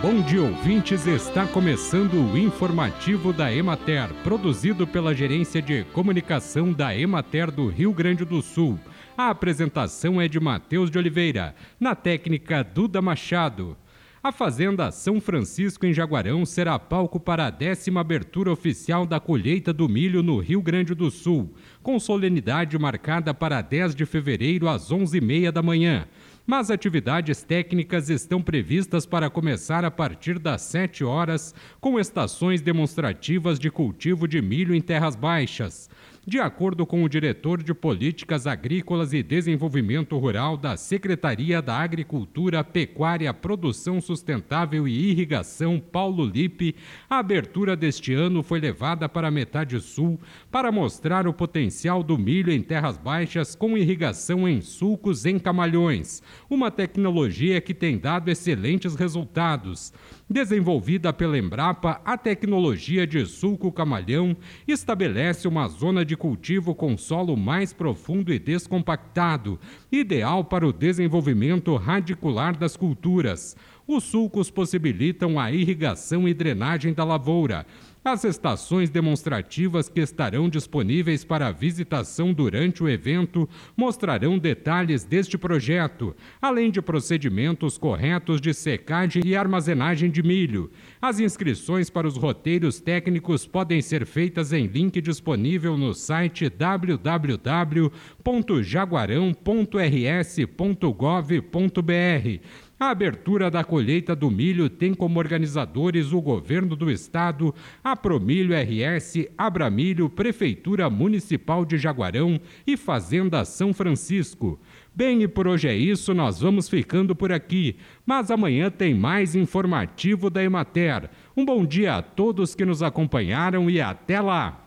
Bom dia, ouvintes. Está começando o informativo da Emater, produzido pela Gerência de Comunicação da Emater do Rio Grande do Sul. A apresentação é de Matheus de Oliveira, na técnica Duda Machado. A Fazenda São Francisco, em Jaguarão, será palco para a décima abertura oficial da colheita do milho no Rio Grande do Sul, com solenidade marcada para 10 de fevereiro às 11h30 da manhã. Mas atividades técnicas estão previstas para começar a partir das 7 horas, com estações demonstrativas de cultivo de milho em terras baixas. De acordo com o diretor de Políticas Agrícolas e Desenvolvimento Rural da Secretaria da Agricultura, Pecuária, Produção Sustentável e Irrigação, Paulo Lipe, a abertura deste ano foi levada para a metade sul para mostrar o potencial do milho em terras baixas com irrigação em sulcos em camalhões, uma tecnologia que tem dado excelentes resultados. Desenvolvida pela Embrapa, a tecnologia de sulco camalhão estabelece uma zona de cultivo com solo mais profundo e descompactado, ideal para o desenvolvimento radicular das culturas. Os sulcos possibilitam a irrigação e drenagem da lavoura as estações demonstrativas que estarão disponíveis para visitação durante o evento mostrarão detalhes deste projeto, além de procedimentos corretos de secagem e armazenagem de milho. As inscrições para os roteiros técnicos podem ser feitas em link disponível no site www.jaguarão.rs.gov.br. A abertura da colheita do milho tem como organizadores o governo do estado, a Promilho RS, Abramilho, Prefeitura Municipal de Jaguarão e Fazenda São Francisco. Bem, e por hoje é isso, nós vamos ficando por aqui. Mas amanhã tem mais informativo da Emater. Um bom dia a todos que nos acompanharam e até lá!